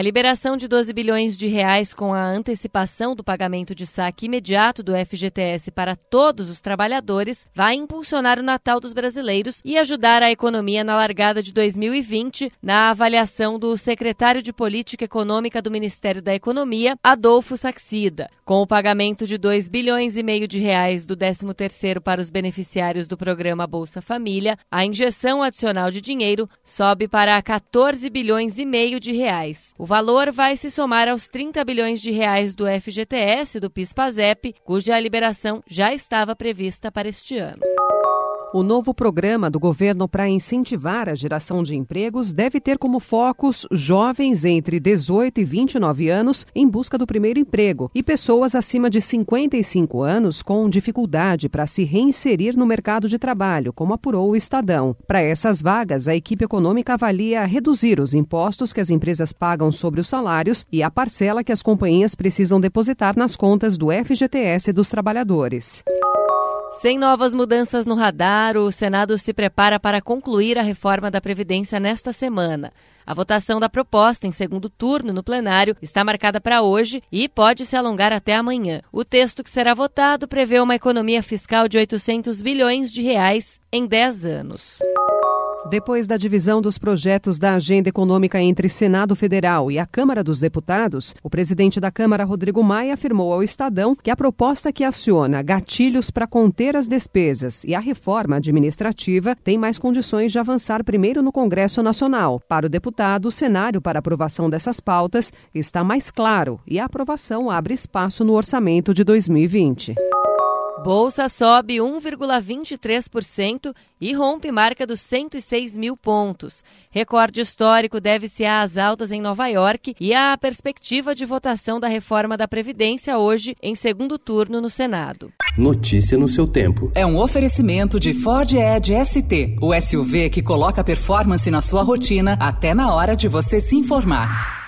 A liberação de 12 bilhões de reais com a antecipação do pagamento de saque imediato do FGTS para todos os trabalhadores vai impulsionar o Natal dos brasileiros e ajudar a economia na largada de 2020, na avaliação do secretário de Política Econômica do Ministério da Economia, Adolfo Saxida. Com o pagamento de 2 bilhões e meio de reais do 13º para os beneficiários do programa Bolsa Família, a injeção adicional de dinheiro sobe para 14 bilhões e meio de reais. O valor vai se somar aos 30 bilhões de reais do FGTS do PIS/PASEP, cuja liberação já estava prevista para este ano. O novo programa do governo para incentivar a geração de empregos deve ter como focos jovens entre 18 e 29 anos em busca do primeiro emprego e pessoas acima de 55 anos com dificuldade para se reinserir no mercado de trabalho, como apurou o Estadão. Para essas vagas, a equipe econômica avalia reduzir os impostos que as empresas pagam sobre os salários e a parcela que as companhias precisam depositar nas contas do FGTS dos trabalhadores. Sem novas mudanças no radar, o Senado se prepara para concluir a reforma da Previdência nesta semana. A votação da proposta em segundo turno no plenário está marcada para hoje e pode se alongar até amanhã. O texto que será votado prevê uma economia fiscal de 800 bilhões de reais em 10 anos. Depois da divisão dos projetos da agenda econômica entre Senado Federal e a Câmara dos Deputados, o presidente da Câmara, Rodrigo Maia, afirmou ao Estadão que a proposta que aciona gatilhos para conter as despesas e a reforma administrativa tem mais condições de avançar primeiro no Congresso Nacional. Para o deputado, o cenário para aprovação dessas pautas está mais claro e a aprovação abre espaço no orçamento de 2020. Bolsa sobe 1,23% e rompe marca dos 106 mil pontos. Recorde histórico deve-se às altas em Nova York e à perspectiva de votação da reforma da Previdência hoje em segundo turno no Senado. Notícia no seu tempo. É um oferecimento de Ford Edge ST, o SUV que coloca performance na sua rotina até na hora de você se informar.